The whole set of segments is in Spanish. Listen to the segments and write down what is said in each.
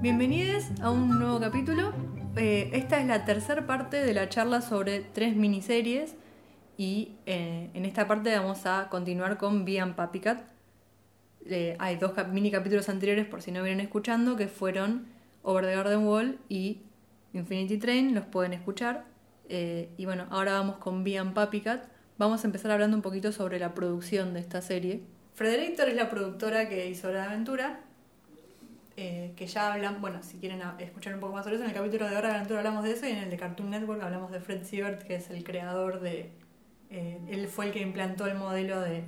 Bienvenidos a un nuevo capítulo. Eh, esta es la tercera parte de la charla sobre tres miniseries y eh, en esta parte vamos a continuar con Bian Papicat. Eh, hay dos mini capítulos anteriores por si no vienen escuchando que fueron Over the Garden Wall y Infinity Train, los pueden escuchar. Eh, y bueno, ahora vamos con Bian Papicat. Vamos a empezar hablando un poquito sobre la producción de esta serie. Frederator es la productora que hizo la aventura eh, que ya hablan, bueno, si quieren escuchar un poco más sobre eso, en el capítulo de Hora de Aventura hablamos de eso y en el de Cartoon Network hablamos de Fred Siebert, que es el creador de... eh, él fue el que implantó el modelo de,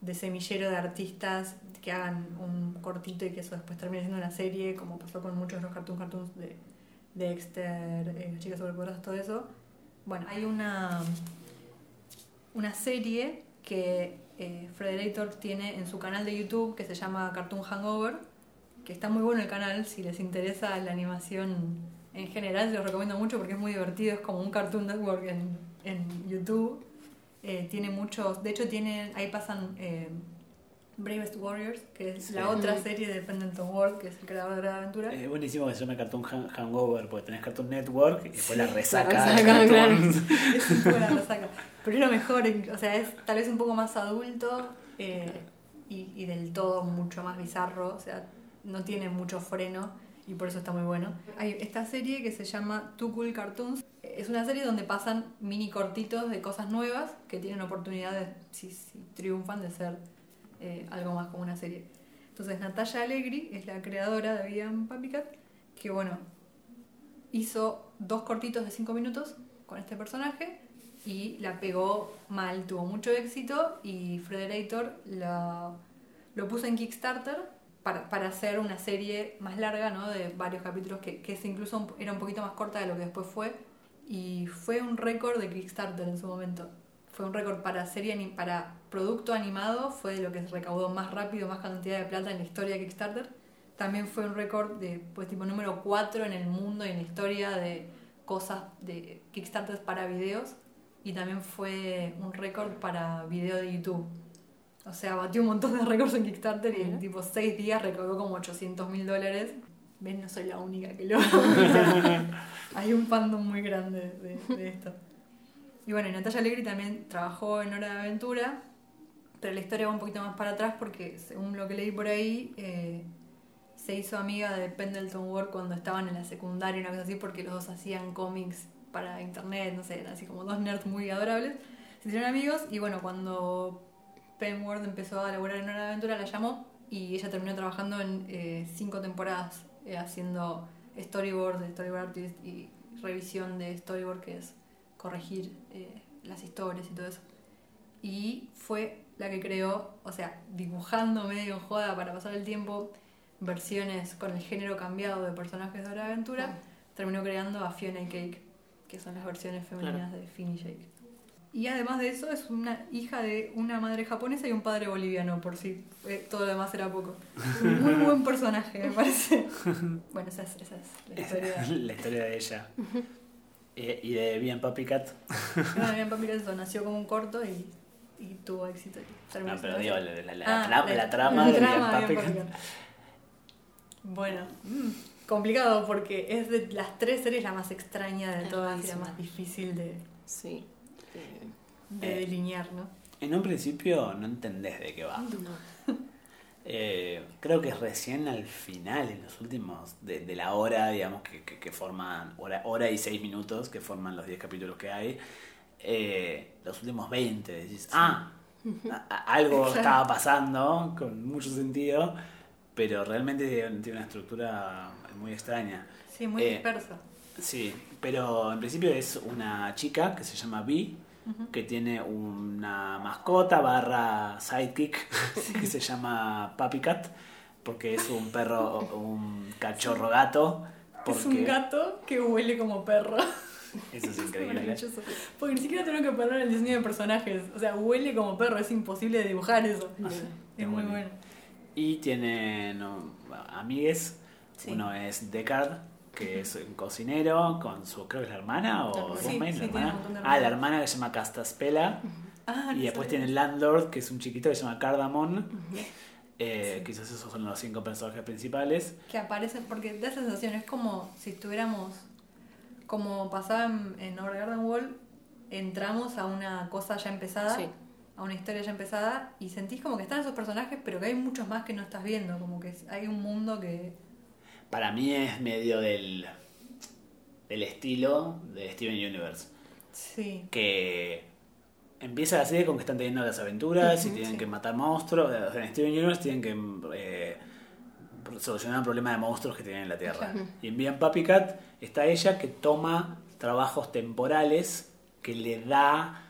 de semillero de artistas que hagan un cortito y que eso después termine siendo una serie, como pasó con muchos de los cartoon cartoons de Dexter, eh, Las Chicas Superpoderosas, todo eso. Bueno, hay una, una serie que eh, Frederator tiene en su canal de YouTube que se llama Cartoon Hangover, que está muy bueno el canal, si les interesa la animación en general, se los recomiendo mucho porque es muy divertido, es como un Cartoon Network en, en YouTube. Eh, tiene muchos, de hecho tiene, ahí pasan eh, Bravest Warriors, que es Sí. la otra serie de Pendleton World, que es el creador de la aventura. Es buenísimo que se llame Cartoon Han- Hangover, porque tenés Cartoon Network y después la resaca. la resaca, claro. es la resaca. Pero es lo mejor, o sea, es tal vez un poco más adulto eh, y, y del todo mucho más bizarro, o sea, no tiene mucho freno y por eso está muy bueno. Hay esta serie que se llama Too Cool Cartoons. Es una serie donde pasan mini cortitos de cosas nuevas que tienen oportunidad de, si, si triunfan, de ser eh, algo más como una serie. Entonces Natalia Allegri es la creadora de Vivian Papicat, que bueno, hizo dos cortitos de cinco minutos con este personaje y la pegó mal, tuvo mucho éxito y Frederator lo puso en Kickstarter para, para hacer una serie más larga, ¿no? De varios capítulos que, que incluso era un poquito más corta de lo que después fue y fue un récord de Kickstarter en su momento. Fue un récord para serie para producto animado, fue lo que se recaudó más rápido, más cantidad de plata en la historia de Kickstarter. También fue un récord de pues tipo número 4 en el mundo y en la historia de cosas de Kickstarter para videos y también fue un récord para video de YouTube. O sea, batió un montón de récords en Kickstarter y en tipo 6 días recaudó como 800 mil dólares. Ven, no soy la única que lo Hay un fandom muy grande de, de esto. Y bueno, y Natalia Allegri también trabajó en Hora de Aventura, pero la historia va un poquito más para atrás porque, según lo que leí por ahí, eh, se hizo amiga de Pendleton Ward cuando estaban en la secundaria, una cosa así, porque los dos hacían cómics para internet, no sé, así como dos nerds muy adorables. Se hicieron amigos y bueno, cuando Penn Ward empezó a laburar en Hora de Aventura, la llamó y ella terminó trabajando en eh, cinco temporadas eh, haciendo storyboard, storyboard artist y revisión de storyboard, que es corregir eh, las historias y todo eso. Y fue la que creó, o sea, dibujando medio en joda para pasar el tiempo, versiones con el género cambiado de personajes de Hora de Aventura, terminó creando a Fiona y Cake, que son las versiones femeninas de Finn y Jake. Y además de eso, es una hija de una madre japonesa y un padre boliviano, por si eh, todo lo demás era poco. Un muy buen personaje, me parece. Bueno, esa es, esa es la historia. la historia de ella. Y de Bien Papi Cat. No, bien, papi, eso nació como un corto y, y tuvo éxito. No, pero digo, así. la, la- la Ah, la- la trama de Bien Papi Cat. Papi Cat. Bueno, mm, complicado porque es de las tres series la más extraña de todas y la más difícil de, Sí. De Eh. delinear, ¿no? En un principio no entendés de qué va. no. Eh, creo que es recién al final, en los últimos, de, de la hora, digamos, que, que, que forman, hora, hora y seis minutos, que forman los 10 capítulos que hay, eh, los últimos 20, decís, ah, a- a- algo estaba pasando, con mucho sentido, pero realmente tiene tiene una estructura muy extraña. Sí, muy Eh, dispersa. Sí, pero en principio es una chica que se llama Vi, que tiene una mascota barra sidekick que se llama Papi Cat, porque es un perro, un cachorro gato. Porque Es un gato que huele como perro. Eso es increíble. Porque ni siquiera tengo que poner el diseño de personajes. O sea, huele como perro, es imposible de dibujar eso. Es muy bueno. Y tiene no, amigues. Sí. Uno es Deckard, que es un cocinero con su, creo que es la hermana o Sí, roommate, sí, la hermana. Ah, la hermana que se llama Castaspela. Ah, y no después sabía. tiene el Landlord, que es un chiquito que se llama Cardamon. Eh, Quizás esos son los cinco personajes principales. Que aparecen, porque da sensación, es como si estuviéramos, como pasaba en, en Overgarden Wall, entramos a una cosa ya empezada, Sí. a una historia ya empezada, y sentís como que están esos personajes, pero que hay muchos más que no estás viendo, como que hay un mundo que... Para mí es medio del, del estilo de Steven Universe. Sí, Que empieza la serie con que están teniendo las aventuras y tienen sí. que matar monstruos. O sea, en Steven Universe tienen que eh, solucionar un problema de monstruos que tienen en la Tierra. Y en Bien Papi Cat está ella que toma trabajos temporales que le da.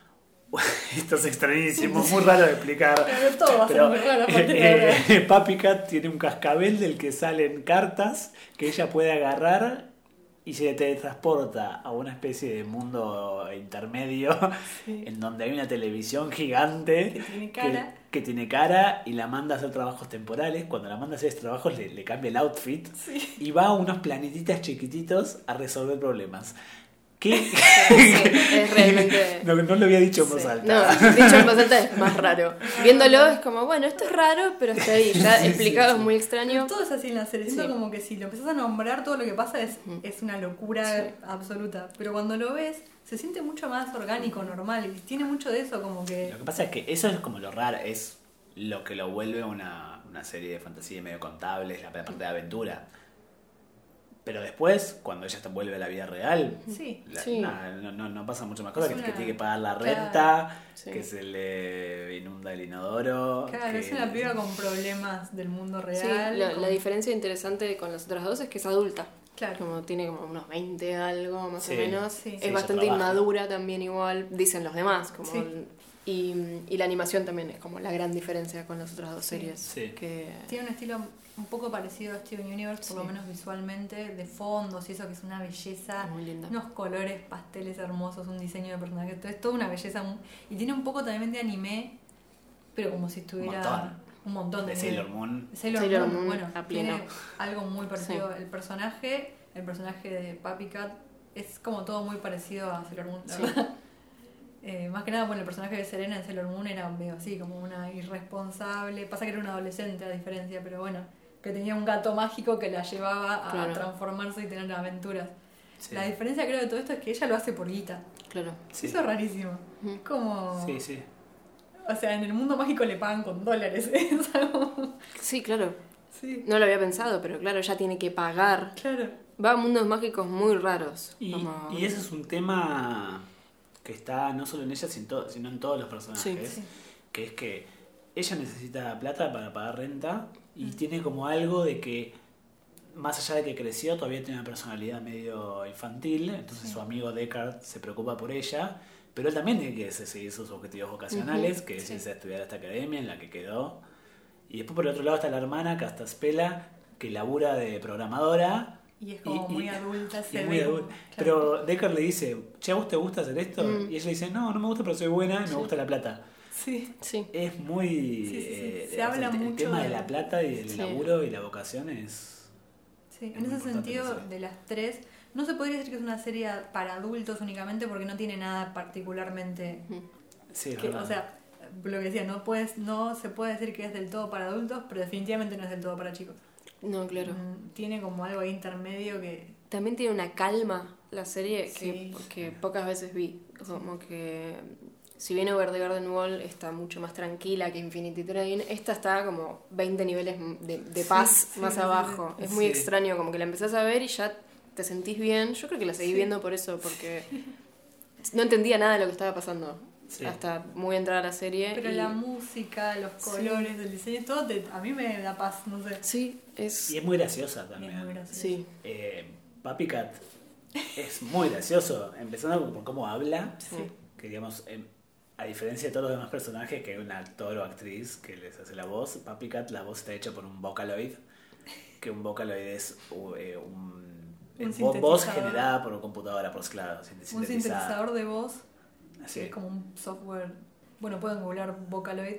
Esto es extrañísimo, muy raro de explicar. Pero todo va a ser Pero, muy raro a partir de ahora. eh, Papi Cat tiene un cascabel del que salen cartas que ella puede agarrar y se teletransporta a una especie de mundo intermedio Sí. en donde hay una televisión gigante Que tiene cara. que tiene cara y la manda a hacer trabajos temporales. Cuando la manda a hacer esos trabajos le, le cambia el outfit Sí. y va a unos planetitas chiquititos a resolver problemas. ¿Qué? Sí, es realmente... no, no lo había dicho en voz Sí. alta. No, dicho en voz alta es más raro. Viéndolo es como, bueno, esto es raro, pero está ahí. Ya Sí, explicado sí. es muy extraño. Todo es así en la serie. Siento Sí. como que si lo empezás a nombrar, todo lo que pasa es, es una locura Sí. absoluta. Pero cuando lo ves, se siente mucho más orgánico, normal. Y tiene mucho de eso, como que. Lo que pasa es que eso es como lo raro, es lo que lo vuelve una, una serie de fantasía medio contable, es la parte de aventura. Pero después, cuando ella te vuelve a la vida real, Sí. la- Sí. nada, no, no, no pasa mucho más cosas, Es que, una- que tiene que pagar la Claro. renta, Sí. que se le inunda el inodoro. Claro, que- es una piba con problemas del mundo Sí, real. la, con- la diferencia interesante con las otras dos es que es adulta. Claro. Como tiene como unos 20 algo, más Sí. o menos. Sí. Es Sí, bastante inmadura también igual, dicen los demás. Como Sí. Y, y la animación también es como la gran diferencia con las otras dos Sí. series. Sí. Que, Tiene un estilo un poco parecido a Steven Universe, por lo menos visualmente, de fondos y eso que es una belleza. Muy linda. Unos colores pasteles hermosos, un diseño de personaje. todo Es toda una belleza. Y tiene un poco también de anime, pero como si estuviera. montón. un montón de de Sailor Moon. Sailor, Sailor Moon, Moon bueno, a pleno. tiene algo muy parecido. El personaje, el personaje de Papi Cat, es como todo muy parecido a Sailor Moon, la Sí. verdad. Eh, más que nada, bueno, el personaje de Serena en Sailor Moon era medio así, como una irresponsable. Pasa que era una adolescente a diferencia, pero bueno, que tenía un gato mágico que la llevaba a Claro. transformarse y tener aventuras. Sí. La diferencia creo de todo esto es que ella lo hace por guita. claro. Sí. Eso es rarísimo. Es como... Sí, sí. O sea, en el mundo mágico le pagan con dólares. Es algo- Sí, claro. Sí, No lo había pensado, pero claro, ella tiene que pagar. claro. Va a mundos mágicos muy raros. Y, como- y ese es un tema que está no solo en ella, sino, en todos los personajes. Sí. Que es que ella necesita plata para pagar renta y Mm. tiene como algo de que, más allá de que creció, todavía tiene una personalidad medio infantil. Entonces Sí. su amigo Deckard se preocupa por ella. Pero él también tiene que seguir sus objetivos vocacionales, que es irse a estudiar a esta academia en la que quedó. Y después por el otro lado está la hermana, Castaspela, que labura de programadora Y es como Y- y- muy adulta, se muy ve. adulto. claro. Pero Deckard le dice, che, ¿a vos te gusta hacer esto? Mm. Y ella dice, no, no me gusta, pero soy buena y me gusta la plata. Sí, Sí. Es muy... Sí, sí, sí. eh, Se habla el, el mucho tema de de- la plata y del Sí. laburo y la vocación es... sí. Es En ese sentido, de las tres, no se podría decir que es una serie para adultos únicamente porque no tiene nada particularmente. Sí, es que- verdad. o sea, lo que decía, no, puedes, no se puede decir que es del todo para adultos, pero definitivamente no es del todo para chicos. No, claro. Mm, Tiene como algo ahí intermedio que. También tiene una calma la serie que, Sí. que pocas veces vi. Como que si bien Over the Garden Wall está mucho más tranquila que Infinity Train, esta está como 20 niveles de, de paz sí, más sí, abajo. sí. Es muy Sí. extraño, como que la empezás a ver y ya te sentís bien. Yo creo que la seguí Sí. viendo por eso, porque no entendía nada de lo que estaba pasando. Sí. Hasta muy entrada a la serie. Pero y- la música, los Sí. colores, el diseño, todo te- a mí me da paz, no sé. Sí, es... Y es muy graciosa Es también. muy gracioso. Sí, Eh, Papi Cat es muy gracioso, empezando por cómo habla, sí. que digamos, em, a diferencia de todos los demás personajes, que hay un actor o actriz que les hace la voz, Papi Cat la voz está hecha por un Vocaloid, que un Vocaloid es eh, un, voz generada por computadora, por claro, Un sintetizador de voz, Así. es como un software. Bueno, pueden googlear Vocaloid.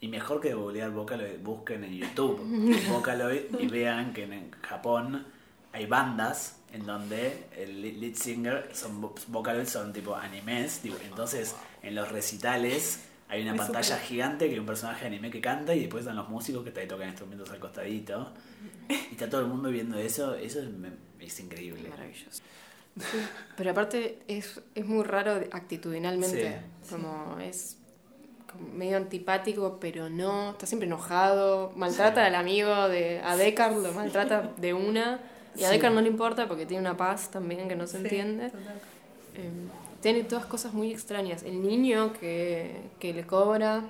Y mejor que googlear Vocaloid, busquen en YouTube Vocaloid y vean que en Japón hay bandas en donde el lead singer son vo- Vocaloid son tipo animes, tipo, entonces en los recitales hay una pantalla gigante que hay un personaje de anime que canta y después están los músicos que te tocan instrumentos al costadito. Y está todo el mundo viendo eso. Eso es, es increíble. Maravilloso. Pero aparte es, es muy raro actitudinalmente. Sí. Como es como medio antipático, pero no. Está siempre enojado. Maltrata al amigo de. A Deckard lo maltrata de una. Y a Sí. Deckard no le importa porque tiene una paz también que no se Sí, entiende. total. Eh, tiene todas cosas muy extrañas. El niño que, que le cobra,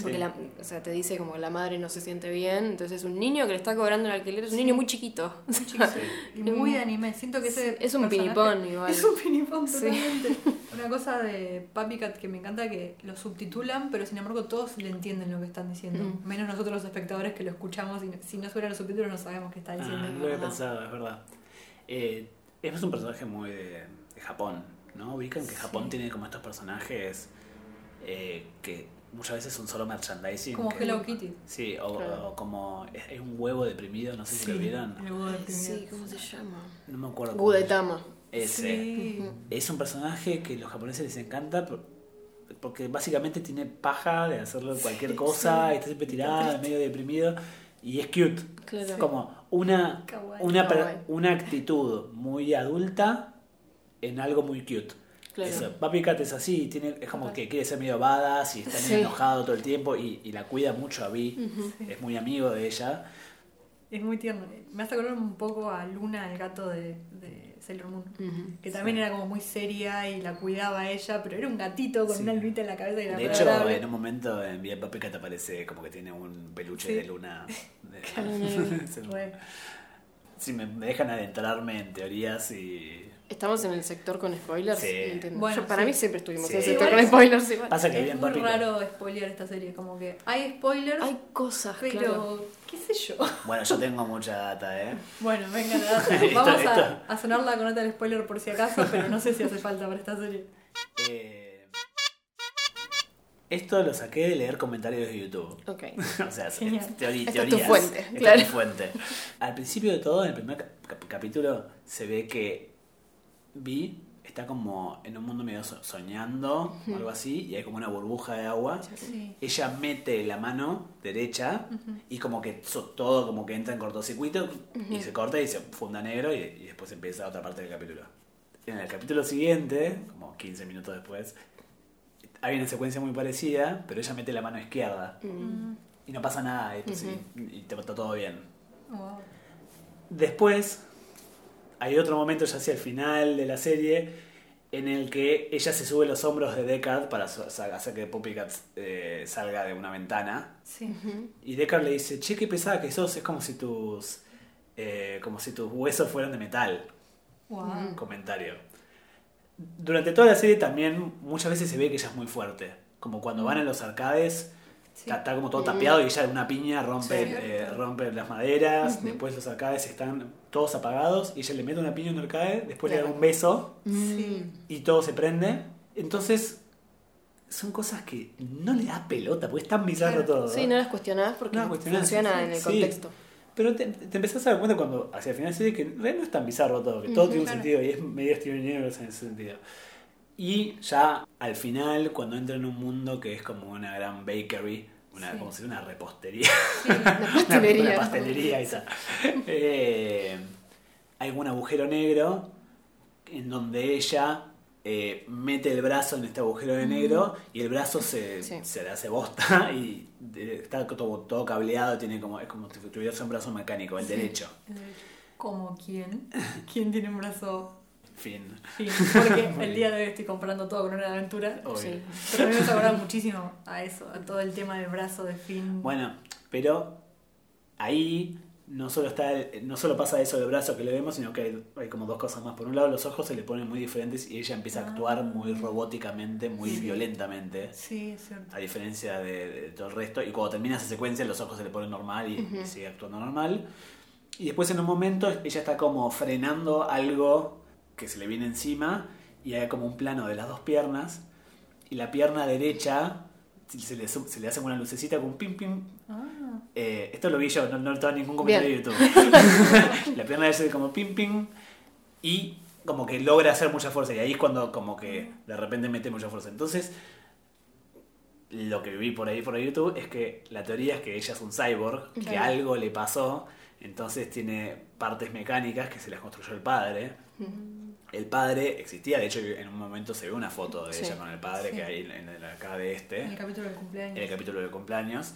porque Sí. la, o sea, te dice como la madre no se siente bien, entonces es un niño que le está cobrando el alquiler, es un niño muy chiquito. Y muy de anime. Siento que ese Es un pinipón igual. Es un pinipón Sí. totalmente. Una cosa de Papi Cat que me encanta que lo subtitulan, pero sin embargo todos le entienden lo que están diciendo. Mm. Menos nosotros los espectadores que lo escuchamos y no- si no suenan los subtítulos no sabemos qué está diciendo. Ah, es lo había verdad. pensado, es verdad. Eh, es un personaje muy de, de Japón, ¿no? Ubican que Japón tiene como estos personajes eh, que muchas veces son solo merchandising. Como que- Hello Kitty. Sí, o, Claro. o como es, es un huevo deprimido, no sé si lo vieron. el huevo deprimido. Sí, ¿cómo se llama? No me acuerdo. Gudetama. Ese. Sí. Es un personaje que a los japoneses les encanta por- porque básicamente tiene paja de hacerlo cualquier Sí, cosa, sí. y está siempre tirada, medio deprimido y es cute. Claro. Es como una, Kawaii. una, Kawaii. una actitud muy adulta en algo muy cute. Claro. Papi Cat es así, tiene, es como que quiere ser medio badass y está Sí. enojado todo el tiempo y, y la cuida mucho a Vi, es muy amigo de ella. Es muy tierno. Me hace acordar un poco a Luna, el gato de, de Sailor Moon. Que también era como muy seria y la cuidaba a ella, pero era un gatito con Sí. una almita en la cabeza y era De hecho, en un momento en Bien Papi Cat aparece como que tiene un peluche Sí. de luna. de-. Si me dejan adentrarme en teorías y... Estamos en el sector con spoilers. Sí. Bueno, Yo- para sí. mí siempre estuvimos Sí. en el sector con spoilers. Igual. Pasa que Es Bien muy raro spoilear esta serie, como que hay spoilers, Hay cosas, pero claro. qué sé yo. Bueno, yo tengo mucha data, ¿eh? Bueno, venga, nada, Esto- vamos esto- a, a sonar la conota del spoiler por si acaso, pero no sé si hace falta para esta serie. Eh, Esto lo saqué de leer comentarios de YouTube. Ok. o sea, es Genial. teoría, Esta es tu teorías. fuente, Esta claro. es fuente. Al principio de todo, en el primer cap- cap- capítulo, se ve que Vi está como en un mundo medio so- soñando o algo así, y hay como una burbuja de agua. Sí. Ella mete la mano derecha y como que todo como que entra en cortocircuito y se corta y se funda negro y, y después empieza otra parte del capítulo. En el capítulo siguiente, como 15 minutos después, hay una secuencia muy parecida, pero ella mete la mano izquierda Mm. y no pasa nada y, pues, y- y te está todo bien. Wow. Después, hay otro momento ya hacia el final de la serie en el que ella se sube los hombros de Deckard para hacer que Poppy Cat eh, salga de una ventana. Sí. Y Deckard le dice, che, qué pesada que sos, es como si tus, eh, como si tus huesos fueran de metal. Wow. Comentario. Durante toda la serie también muchas veces se ve que ella es muy fuerte. Como cuando van a los arcades, Sí. está, está como todo tapeado y ella de una piña rompe, Sí. eh, rompe las maderas. Después los arcades están todos apagados y ella le mete una piña en un arcade, después le da un beso Sí. y todo se prende. Entonces, son cosas que no le da pelota, porque es tan bizarro Claro. todo. Sí, no las cuestionás porque No las cuestionás, funciona sí, en el sí. contexto. Pero te, te empezás a dar cuenta cuando hacia el final de la serie que no es tan bizarro todo, que todo tiene un sentido y es medio Steven Universe en ese sentido. Y ya al final, cuando entra en un mundo que es como una gran bakery, una, Sí. como si una repostería, Una una, pastelería. una pastelería esa. Eh, hay un agujero negro en donde ella eh, mete el brazo en este agujero de negro y el brazo se, Sí. se le hace bosta y de- está todo, todo cableado, tiene como, es como si tuviera un brazo mecánico, el derecho. El derecho. ¿Como quién? ¿Quién tiene un brazo Fin. fin? Porque el día de hoy estoy comprando todo con una aventura. Obvio. Sí. Pero a mí me acordar muchísimo a eso, a todo el tema del brazo de fin. Bueno, pero ahí no solo está el- no solo pasa eso del brazo que le vemos, sino que hay, hay como dos cosas más. Por un lado, los ojos se le ponen muy diferentes y ella empieza a actuar muy robóticamente, muy violentamente. Sí, es cierto. A diferencia de, de todo el resto. Y cuando termina esa secuencia, los ojos se le ponen normal y, y sigue actuando normal. Y después, en un momento, ella está como frenando algo que se le viene encima. Y hay como un plano de las dos piernas. Y la pierna derecha se le, su- se le hace una lucecita con un pim pim. Ah, Eh, esto lo vi yo, no, no estaba en ningún comentario Bien. de YouTube. la pierna derecha como pim pim. Y como que logra hacer mucha fuerza. Y ahí es cuando como que de repente mete mucha fuerza. Entonces, lo que vi por ahí por YouTube es que la teoría es que ella es un cyborg, que algo le pasó, entonces tiene partes mecánicas que se las construyó el padre. El padre existía, de hecho en un momento se ve una foto de Sí. ella con el padre Sí. que hay en el acá de este En el capítulo del cumpleaños. en el capítulo de cumpleaños.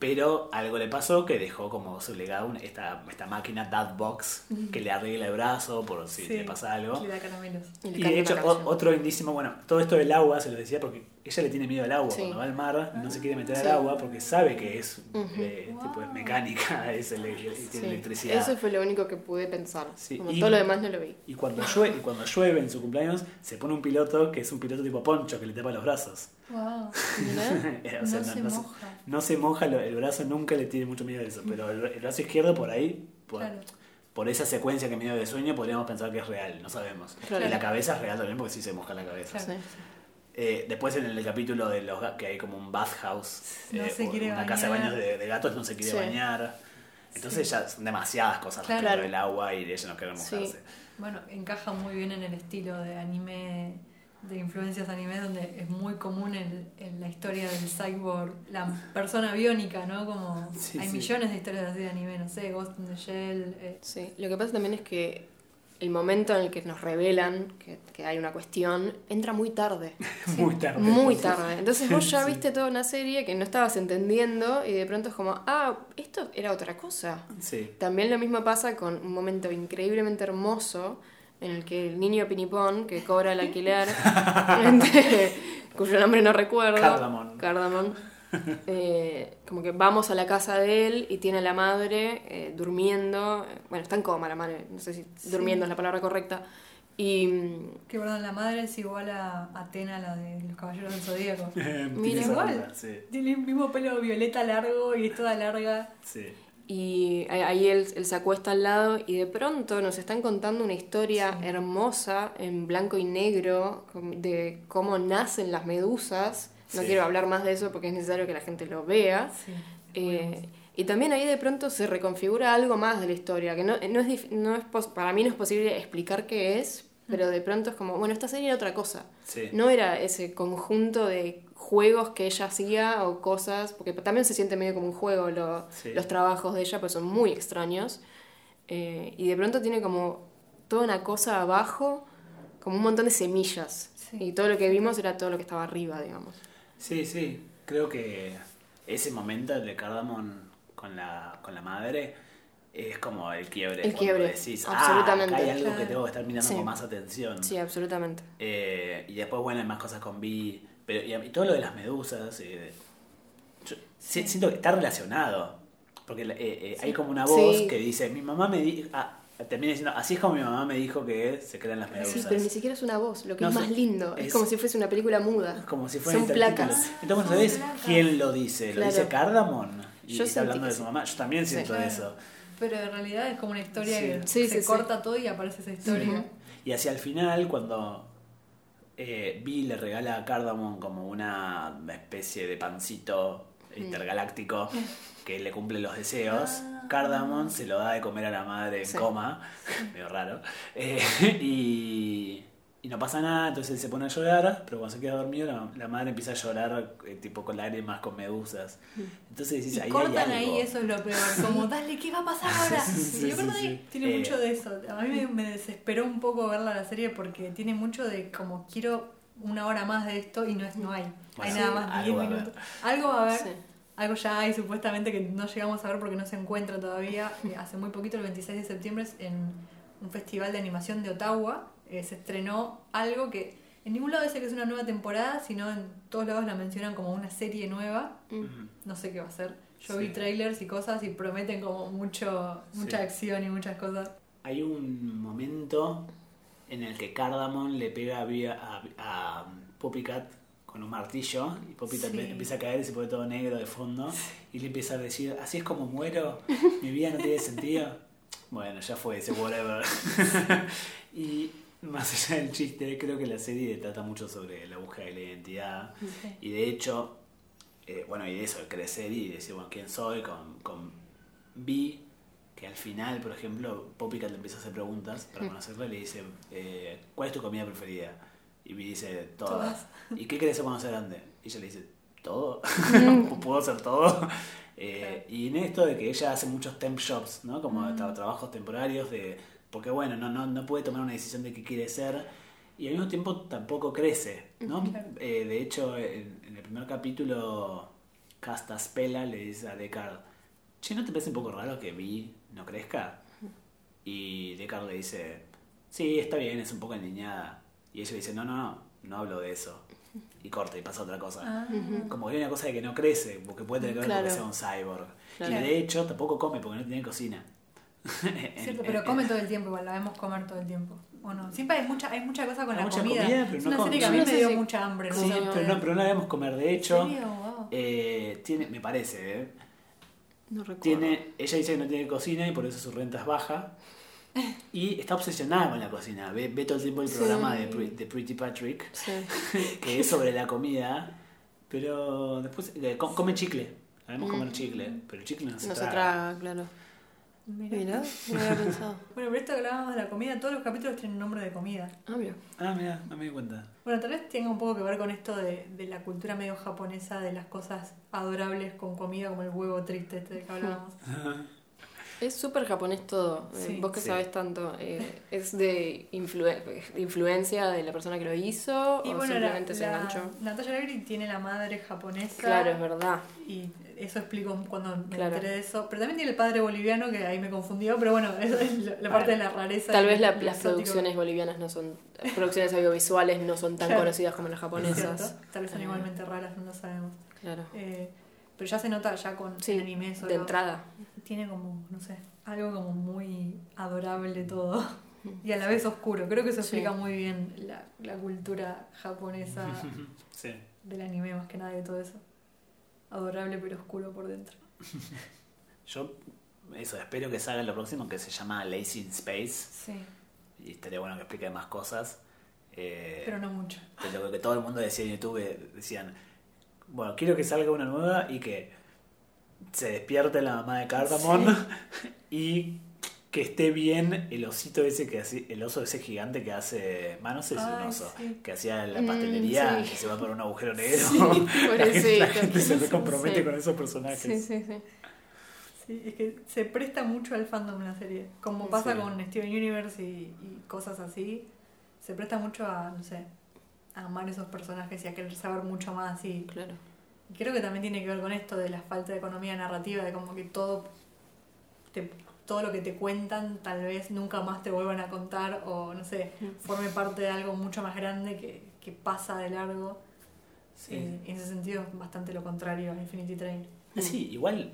Pero algo le pasó que dejó como su legado una- esta, esta máquina Dadbox que le arregla el brazo por si Sí, le pasa algo. Le da caramelos. Y le Y de hecho, otro indísimo, bueno, todo esto del agua se lo decía porque ella le tiene miedo al agua. Sí. Cuando va al mar no se quiere meter Sí. al agua porque sabe que es, eh, tipo, es mecánica, es ele- tiene Sí. electricidad. Eso fue lo único que pude pensar. Sí, Como y- todo lo demás no lo vi. Y cuando, llueve, y cuando llueve en su cumpleaños, se pone un piloto que es un piloto tipo poncho que le tapa los brazos. Wow. O No se no, moja. no se moja, lo- el brazo nunca le tiene mucho miedo de eso, pero el, el brazo izquierdo por ahí, por, Claro. por esa secuencia que medio de sueño, podríamos pensar que es real, no sabemos. Claro. Y la cabeza es real también porque sí se moja la cabeza. Claro. Sí. Eh, después en el capítulo de los que hay como un bathhouse, No eh, se o quiere una casa de bañar. baños de, de gatos, no se quiere Sí. bañar. Entonces ya son demasiadas cosas Claro. respecto del agua y ella no quiere Sí. mojarse. Bueno, encaja muy bien en el estilo de anime, de influencias anime, donde es muy común en, en la historia del cyborg, la persona biónica, ¿no? Como Sí, hay sí. millones de historias así de anime, no sé, Ghost in the Shell. eh, Sí, lo que pasa también es que el momento en el que nos revelan que, que hay una cuestión entra muy tarde. Muy tarde. Muy tarde. Entonces vos ya Sí. viste toda una serie que no estabas entendiendo y de pronto es como, ah, esto era otra cosa. Sí. También lo mismo pasa con un momento increíblemente hermoso en el que el niño Pinipón, que cobra el alquiler, este, cuyo nombre no recuerdo, Cardamon. Cardamon, eh, como que vamos a la casa de él y tiene a la madre eh, durmiendo, bueno, está en coma la madre, no sé si durmiendo es la palabra correcta, y mm, que perdón, la madre es igual a Atena, la de los caballeros del zodíaco. Tiene Mira, igual. Sí. Tiene el mismo pelo violeta largo y es toda larga. sí. Y ahí- él, él se acuesta al lado y de pronto nos están contando una historia hermosa en blanco y negro de cómo nacen las medusas. No Sí. quiero hablar más de eso porque es necesario que la gente lo vea. Sí. Eh, y también ahí de pronto se reconfigura algo más de la historia, que no, no es, dif- no es pos- para mí no es posible explicar qué es, pero de pronto es como, bueno, esta serie era otra cosa. Sí. No era ese conjunto de juegos que ella hacía o cosas, porque también se siente medio como un juego lo- Sí. los trabajos de ella, pues son muy extraños. Eh, y de pronto tiene como toda una cosa abajo, como un montón de semillas. Sí. Y todo lo que vimos era todo lo que estaba arriba, digamos. Sí, sí, creo que ese momento de Cardamon con la, con la madre es como el quiebre. El cuando quiebre, decís, absolutamente. Ah, acá hay algo que tengo que estar mirando Sí. con más atención. Sí, absolutamente. Eh, y después, bueno, hay más cosas con Vi. Pero, y, y todo lo de las medusas. eh, yo si- siento que está relacionado. Porque eh, eh, hay como una voz Sí. que dice: Mi mamá me dijo. Termina diciendo: Así es como mi mamá me dijo que se crean las medusas. Sí, pero ni siquiera es una voz, lo que No es más lindo. Es, es- como si fuese una película muda. Como si fueran Son placas. Entonces, Son sabes placas. quién lo dice, lo Claro. dice Cardamon. Y Yo está hablando de su mamá. Yo también Sí. siento Claro. eso. Pero en realidad es como una historia Sí. que Sí, se sí, sí. corta todo y aparece esa historia. Y hacia el final, cuando eh, Vi le regala a Cardamon como una especie de pancito intergaláctico que le cumple los deseos, Ah. Cardamon se lo da de comer a la madre en Sí. coma, medio raro, eh, y, y no pasa nada, entonces él se pone a llorar, pero cuando se queda dormido la, la madre empieza a llorar eh, tipo con lágrimas, con medusas. Entonces decís, Y ahí cortan hay algo. ahí, eso es lo peor. Como, dale, ¿qué va a pasar ahora? Sí, yo creo sí, que sí. tiene Eh, mucho de eso. A mí me, desesperó un poco verla la serie porque tiene mucho de como quiero una hora más de esto y no es no hay. Bueno, hay nada más algo 10 va a haber. minutos. Algo va a haber. Sí. Algo ya hay supuestamente que no llegamos a ver porque no se encuentra todavía. Eh, Hace muy poquito, el 26 de septiembre, en un festival de animación de Ottawa, eh, se estrenó algo que en ningún lado dice que es una nueva temporada, sino en todos lados la mencionan como una serie nueva. Ujú. No sé qué va a ser. Yo Sí. vi trailers y cosas y prometen como mucho mucha Sí. acción y muchas cosas. Hay un momento en el que Cardamon le pega a, a, a Poppycat con un martillo y Poppycat Sí. empieza a caer y se pone todo negro de fondo y le empieza a decir, así es como muero, mi vida no tiene sentido. Bueno, ya fue ese whatever. y más allá del chiste, creo que la serie trata mucho sobre la búsqueda de la identidad y de hecho, eh, bueno, y de eso, crecer y decir, bueno, quién soy, con, con Vi, que al final, por ejemplo, Poppycat le empieza a hacer preguntas para conocerla y le dice, eh, ¿cuál es tu comida preferida? Y Vi dice, todas. ¿Y qué querés ser cuando seas grande? Y ella le dice, todo, puedo hacer todo. Eh, y en esto de que ella hace muchos temp jobs, ¿no? Como tra- trabajos temporarios, de porque bueno, no, no, no puede tomar una decisión de qué quiere ser y al mismo tiempo tampoco crece, ¿no? Eh, de hecho, en, en el primer capítulo, Casta Spela le dice a Deckard, che, ¿no te parece un poco raro que Vi no crezca? Y Deckard le dice, sí, está bien, es un poco enniñada. Y ella dice, no, no, no, no hablo de eso. Y corta y pasa otra cosa. Ah. Como que hay una cosa de que no crece, porque puede tener que ver Claro. con que sea un cyborg. Claro. Y de hecho tampoco come porque no tiene cocina. Cierto, pero come todo el tiempo, igual la vemos comer todo el tiempo. ¿O no? Siempre hay mucha, hay mucha cosa con Hay la mucha comida. comida, pero es no una serie que a mí no me dio si- mucha hambre. Sí, no pero no, pero no la debemos comer. De hecho. Wow. eh, tiene, me parece, ¿eh? No recuerdo. Tiene, ella dice que no tiene cocina y por eso su renta es baja. Y está obsesionada con la cocina. Ve, ve todo el tiempo el Sí. programa de, de Pretty Patrick, Sí. que es sobre la comida. Pero después eh, co- come chicle. La vemos comer Mm. chicle. Pero el chicle no se No se traga. claro. Mira. Mira, no había pensado. Bueno, pero esto que hablábamos de la comida, todos los capítulos tienen nombre de comida. Ah, mira. Ah, mira, no me di cuenta. Bueno, tal vez tenga un poco que ver con esto de, de la cultura medio japonesa, de las cosas adorables con comida, como el huevo triste este del que hablábamos. Es súper japonés todo. Eh, Sí. Vos que Sí. sabés tanto. eh, ¿Es de, de influencia de la persona que lo hizo Y o bueno, la, simplemente se enganchó? Natalia Lagri tiene la madre japonesa. Claro, es verdad. Y eso explico cuando me Claro. enteré de eso. Pero también tiene el padre boliviano, que ahí me confundió, pero bueno, eso es la, la parte de la rareza. Tal vez la- las producciones bolivianas no son. Las producciones audiovisuales no son tan Claro. conocidas como las japonesas. Tal vez son Eh. igualmente raras, no lo sabemos. Claro. Eh, pero ya se nota ya con Sí, el anime solo. de entrada. Tiene como, no sé, algo como muy adorable todo. Y a la vez oscuro. Creo que eso Sí. explica muy bien la, la cultura japonesa Sí. del anime, más que nada de todo eso. Adorable pero oscuro por dentro. Yo, eso, espero que salga lo próximo que se llama Lazy in Space. Sí, Y estaría bueno que explique más cosas. Eh, pero no mucho. de lo que todo el mundo decía en YouTube, decían, bueno, quiero que salga una nueva y que se despierte la mamá de Cardamon y que esté bien el osito ese que hace, el oso ese gigante que hace, sé si es un oso, sí. que hacía la Mm, pastelería sí. que se va por un agujero negro. Sí, la, gente, la gente se compromete Sí. con esos personajes. Sí, sí, sí. Sí, es que se presta mucho al fandom la serie. Como pasa Sí. con Steven Universe y, y cosas así, se presta mucho a, no sé, a amar esos personajes y a querer saber mucho más. Y Claro. Y creo que también tiene que ver con esto de la falta de economía narrativa, de como que todo, te- todo lo que te cuentan tal vez nunca más te vuelvan a contar o, no sé, forme parte de algo mucho más grande que, que pasa de largo. Sí. Eh, en ese sentido es bastante lo contrario a Infinity Train. Sí, igual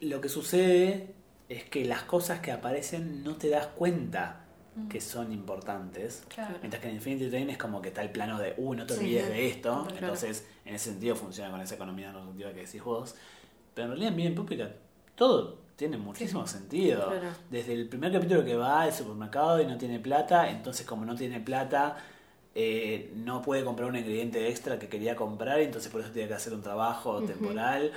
lo que sucede es que las cosas que aparecen no te das cuenta que son importantes. Claro. Mientras que en Infinity Train es como que está el plano de, uh, no te olvides sí. de esto. Claro. Entonces, en ese sentido funciona con esa economía narrativa que decís vos. Pero en realidad, en Bien Pública, todo tiene muchísimo sentido. Claro. Desde el primer capítulo que va al supermercado y no tiene plata, entonces como no tiene plata, eh, no puede comprar un ingrediente extra que quería comprar, y entonces por eso tiene que hacer un trabajo temporal.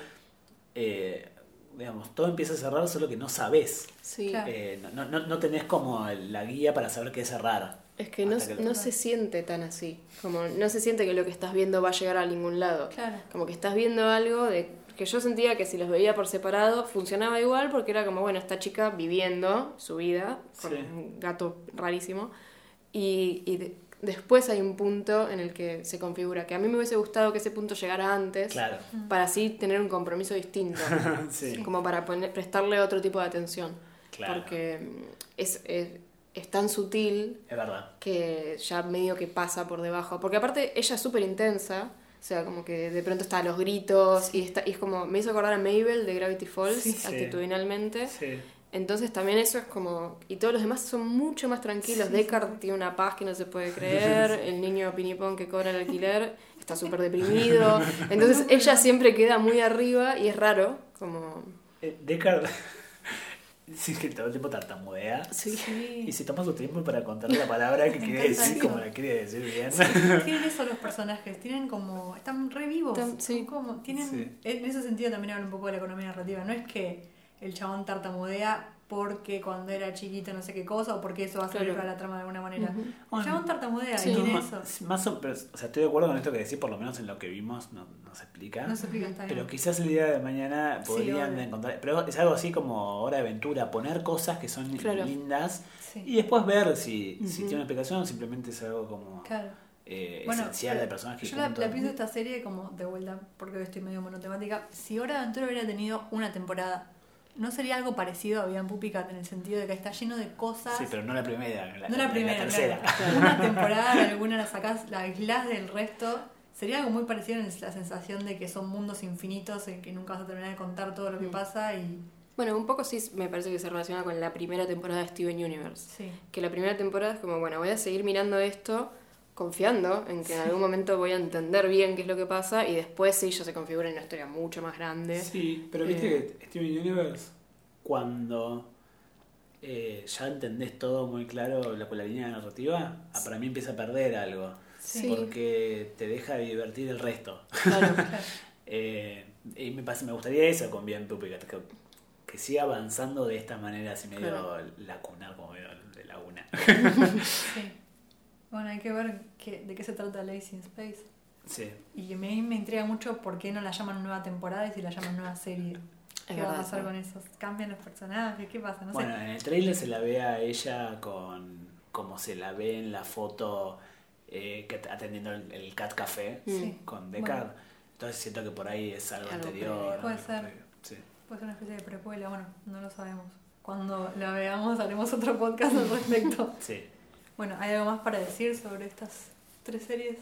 Eh, digamos, todo empieza a cerrar solo que no sabes. Sí. Claro. Eh, no, no, no tenés como la guía para saber qué cerrar. Es que no, que- no se siente tan así. Como no se siente que lo que estás viendo va a llegar a ningún lado. Claro. Como que estás viendo algo de que yo sentía que si los veía por separado funcionaba igual porque era como, bueno, esta chica viviendo su vida con Sí. un gato rarísimo. Y, después hay un punto en el que se configura que a mí me hubiese gustado que ese punto llegara antes Claro. para así tener un compromiso distinto. sí. como para poner, prestarle otro tipo de atención. Claro. Porque mm, es, es, es tan sutil Es verdad. que ya medio que pasa por debajo. Porque aparte ella es súper intensa, o sea, como que de pronto está a los gritos y, está, y es como, me hizo acordar a Mabel de Gravity Falls, Sí, sí. actitudinalmente. Sí. Entonces también eso es como, y todos los demás son mucho más tranquilos. Deckard tiene una paz que no se puede creer, el niño pinipón que cobra el alquiler está súper deprimido. Entonces ella siempre queda muy arriba y es raro, como... Eh, Deckard. sí, que todo el tiempo tartamudea. Sí. Y se toma su tiempo para contar la palabra que quiere decir como la quiere decir bien. Tienen eso los personajes, tienen como. Están re vivos. Están- sí. Son como, tienen, Sí. En ese sentido también habla un poco de la economía narrativa. No es que el chabón tartamudea porque cuando era chiquito no sé qué cosa o porque eso va a servir Claro. para la trama de alguna manera. Ujú. El Bueno, chabón tartamudea sí. y tiene eso. Más o, pero, o sea, estoy de acuerdo con esto que decís, por lo menos en lo que vimos no, no se explica. No se explica, está bien. Pero quizás el día de mañana podrían encontrar. Pero es algo así como hora de aventura, poner cosas que son Claro. lindas Sí. y después ver si, si tiene una explicación o simplemente es algo como Claro. eh, Bueno, esencial de personajes. Yo la, la pienso esta serie como de vuelta, porque hoy estoy medio monotemática. Si Hora de Aventura hubiera tenido una temporada, ¿no sería algo parecido a Bien Puppy Cat en el sentido de que está lleno de cosas? Sí, pero no la primera, la, no la primera, tercera. claro. Una temporada, alguna la sacás, la aislás del resto. Sería algo muy parecido en la sensación de que son mundos infinitos en que nunca vas a terminar de contar todo lo que Mm. pasa y. Bueno, un poco sí me parece que se relaciona con la primera temporada de Steven Universe. Sí. Que la primera temporada es como, bueno, voy a seguir mirando esto, confiando en que en algún momento voy a entender bien qué es lo que pasa y después sí ya se configura en una historia mucho más grande. Sí, pero viste Eh. que Steven Universe, cuando eh, ya entendés todo muy claro la, la línea narrativa, ah, para mí empieza a perder algo. Sí. Porque te deja de divertir el resto. Claro. Claro. Eh, y me, pasa, me gustaría eso con Bien Puppy que, que siga avanzando de esta manera así medio Claro. lacunar, como medio de laguna. sí. Bueno, hay que ver qué- de qué se trata Lazy in Space. Sí. Y a mí me intriga mucho por qué no la llaman nueva temporada y si la llaman nueva serie. ¿Qué va a pasar sí. con esos? ¿Cambian los personajes? ¿Qué pasa? No Bueno, sé. en el trailer se la ve a ella con como se la ve en la foto eh, atendiendo el, el Cat Café Sí. con Deckard. Entonces siento que por ahí es algo, Algo anterior. previo. Puede algo ser. previo. Sí. Puede ser una especie de precuela, bueno, no lo sabemos. Cuando la veamos haremos otro podcast al respecto. Sí. Bueno, ¿hay algo más para decir sobre estas tres series?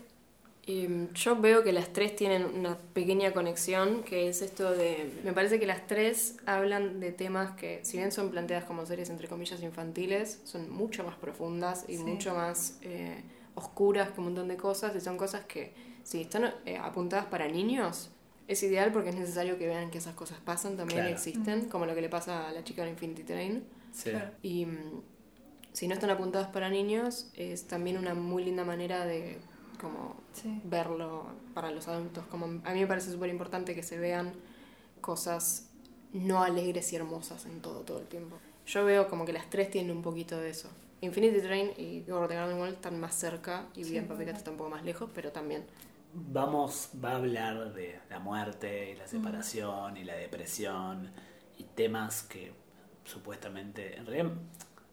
Mm, yo veo que las tres tienen una pequeña conexión, que es esto de... Me parece que las tres hablan de temas que, si bien son planteadas como series entre comillas infantiles, son mucho más profundas y Sí. mucho más eh, oscuras que un montón de cosas, y son cosas que, si están eh, apuntadas para niños, es ideal porque es necesario que vean que esas cosas pasan, también Claro. existen, como lo que le pasa a la chica de Infinity Train. Sí. Y mm, si no están apuntadas para niños, es también una muy linda manera de como Sí. verlo para los adultos. Como a mí me parece súper importante que se vean cosas no alegres y hermosas en todo, todo el tiempo. Yo veo como que las tres tienen un poquito de eso. Infinity Train y Over the Garden Wall están más cerca y Sí, Papicat verdad. está un poco más lejos, pero también. Vamos, va a hablar de la muerte y la separación y la depresión y temas que supuestamente, en realidad,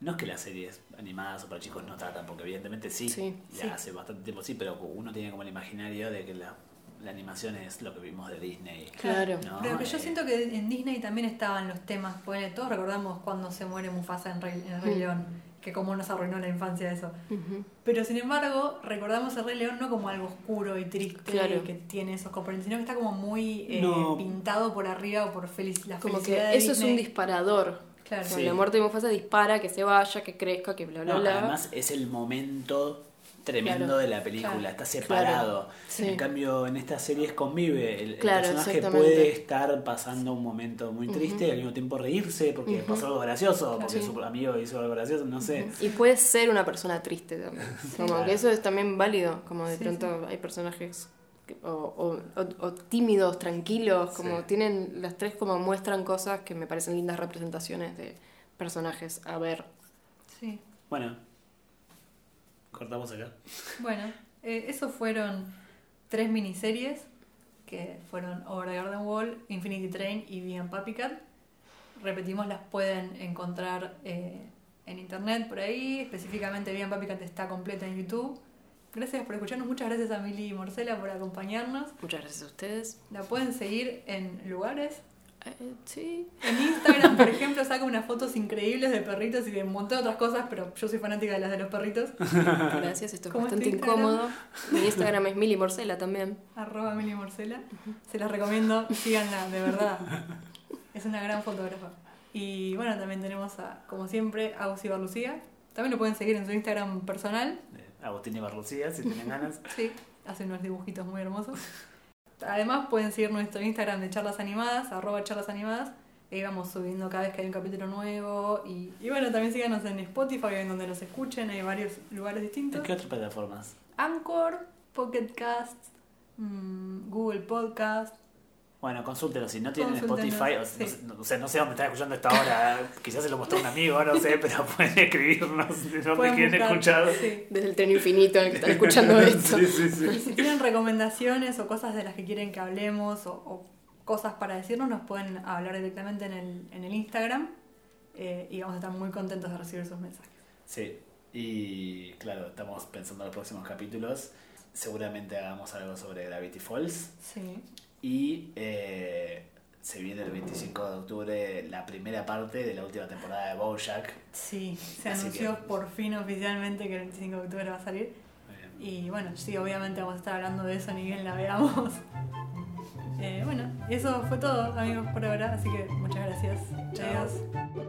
no es que las series animadas o para chicos no tratan, porque evidentemente sí, Sí, ya sí. hace bastante tiempo sí, pero uno tiene como el imaginario de que la, la animación es lo que vimos de Disney. Claro. ¿no? Pero que yo Eh, siento que en Disney también estaban los temas. Porque todos recordamos cuando se muere Mufasa en Rey, en Rey Mm. León. Que cómo nos arruinó la infancia eso. Pero sin embargo, recordamos el Rey León no como algo oscuro y triste Claro. y que tiene esos componentes, sino que está como muy eh, No. pintado por arriba o por felic la Como felicidad que de eso es un disparador. Claro. Sí. La muerte de Mufasa dispara, que se vaya, que crezca, que bla, bla, No, bla. además es el momento tremendo Claro, de la película, claro, está separado. sí. En cambio, en estas series convive. El, el personaje puede estar pasando un momento muy triste y al mismo tiempo reírse porque pasó algo gracioso, porque Sí. su amigo hizo algo gracioso, no sé. Y puede ser una persona triste también. Como Claro. que eso es también válido. Como de Sí, pronto hay personajes o, o- o- o tímidos, tranquilos, como Sí. tienen, las tres como muestran cosas que me parecen lindas representaciones de personajes a ver. Sí. Bueno, cortamos acá. Bueno, eh, esos fueron tres miniseries que fueron Over the Garden Wall, Infinity Train y Bien Papi Cat. Repetimos, las pueden encontrar eh, en internet por ahí. Específicamente Bien Papi Cat está completa en YouTube. Gracias por escucharnos. Muchas gracias a Mili y Morcela por acompañarnos. Muchas gracias a ustedes. La pueden seguir en lugares. Eh, sí. En Instagram, por ejemplo, saca unas fotos increíbles de perritos y de un montón de otras cosas, pero yo soy fanática de las de los perritos. Gracias, esto es ¿Cómo es tu bastante incómodo. Mi Instagram es Mili Morcela también. arroba Mili Morcela. Se las recomiendo, síganla, de verdad. Es una gran fotógrafa. Y bueno, también tenemos a, como siempre, a Agusí Barlucía. También lo pueden seguir en su Instagram personal. Agustín y Barlucía, si tienen ganas. Sí, hace unos dibujitos muy hermosos. Además pueden seguir nuestro Instagram de charlas animadas, arroba charlas animadas. Ahí vamos subiendo cada vez que hay un capítulo nuevo. Y, y bueno, también síganos en Spotify, en donde nos escuchen. Hay varios lugares ¿En distintos. qué otras plataformas? Anchor, Pocket Cast, mm, Google Podcast, Bueno, consúltelo. Si no tienen Spotify, o, sí. no sé- no, sé, no sé dónde están escuchando esta hora. Quizás se lo mostró un amigo, no sé, pero pueden escribirnos de dónde Pueden quieren buscar, escuchar. sí. Desde el tren infinito en el que están escuchando esto. Sí, sí, sí. Y si tienen recomendaciones o cosas de las que quieren que hablemos o, o cosas para decirnos, nos pueden hablar directamente en el, en el Instagram eh, y vamos a estar muy contentos de recibir sus mensajes. Sí, y claro, estamos pensando en los próximos capítulos. Seguramente hagamos algo sobre Gravity Falls. Sí. Y eh, se viene el 25 de octubre la primera parte de la última temporada de Bojack. Sí, se Así anunció que- por fin oficialmente que el 25 de octubre va a salir. Y bueno, sí, obviamente vamos a estar hablando de eso ni bien la veamos. Eh, bueno, y eso fue todo, amigos, por ahora. Así que muchas gracias. Chao. Adiós.